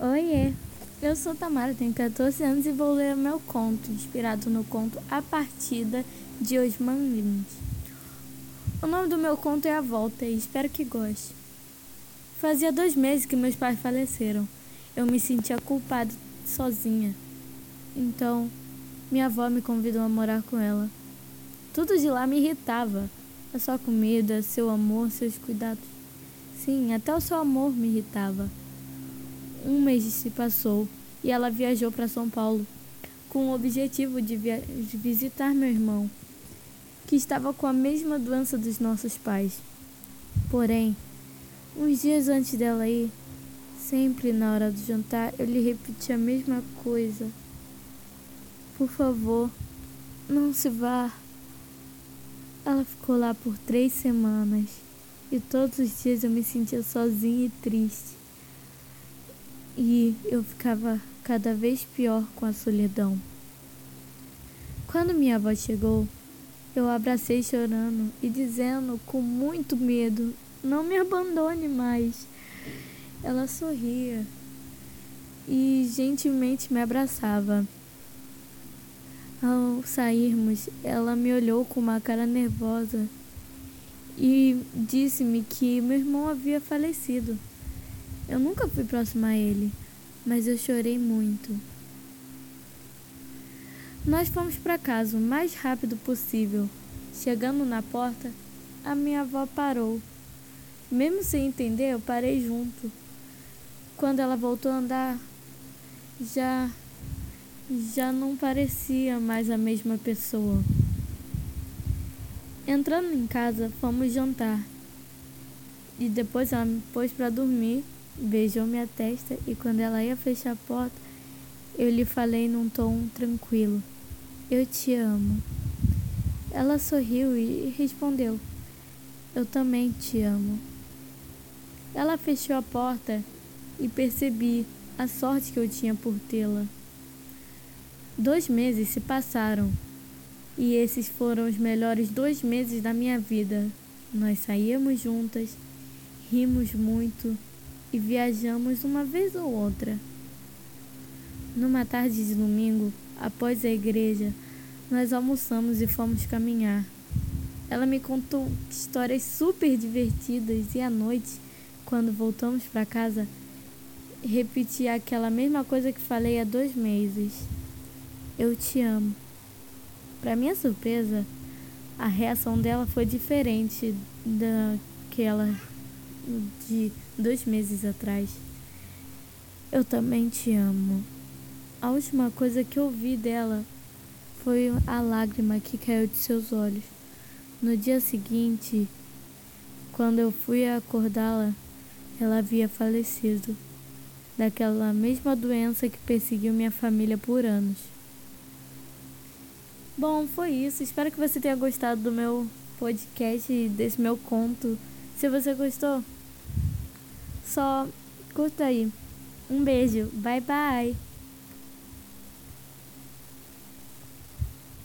Oiê, eu sou Tamara, tenho 14 anos e vou ler meu conto, inspirado no conto A Partida de Osman Lins. O nome do meu conto é A Volta e espero que goste. Fazia dois meses que meus pais faleceram. Eu me sentia culpada sozinha. Então, minha avó me convidou a morar com ela. Tudo de lá me irritava. A sua comida, seu amor, seus cuidados. Sim, até o seu amor me irritava. Um mês se passou e ela viajou para São Paulo com o objetivo de, de visitar meu irmão, que estava com a mesma doença dos nossos pais. Porém, uns dias antes dela ir, sempre na hora do jantar, eu lhe repeti a mesma coisa. Por favor, não se vá. Ela ficou lá por três semanas e todos os dias eu me sentia sozinha e triste e eu ficava cada vez pior com a solidão. Quando minha avó chegou, eu abracei chorando e dizendo com muito medo: Não me abandone mais. Ela sorria e gentilmente me abraçava. Ao sairmos, ela me olhou com uma cara nervosa e disse-me que meu irmão havia falecido. Eu nunca fui próxima a ele, mas eu chorei muito. Nós fomos para casa o mais rápido possível. Chegando na porta, a minha avó parou. Mesmo sem entender, eu parei junto. Quando ela voltou a andar, já já não parecia mais a mesma pessoa. Entrando em casa, fomos jantar. E depois ela me pôs para dormir beijou minha testa e quando ela ia fechar a porta, eu lhe falei num tom tranquilo: Eu te amo. Ela sorriu e respondeu: Eu também te amo. Ela fechou a porta e percebi a sorte que eu tinha por tê-la. Dois meses se passaram e esses foram os melhores dois meses da minha vida. Nós saíamos juntas, rimos muito e viajamos uma vez ou outra. Numa tarde de domingo, após a igreja, nós almoçamos e fomos caminhar. Ela me contou histórias super divertidas e à noite, quando voltamos para casa, repeti aquela mesma coisa que falei há dois meses. Eu te amo. Para minha surpresa, a reação dela foi diferente daquela de dois meses atrás. Eu também te amo. A última coisa que ouvi dela foi a lágrima que caiu de seus olhos. No dia seguinte, quando eu fui acordá-la, ela havia falecido daquela mesma doença que perseguiu minha família por anos. Bom, foi isso. Espero que você tenha gostado do meu podcast e desse meu conto. Se você gostou, só curta aí. Um beijo. Bye bye.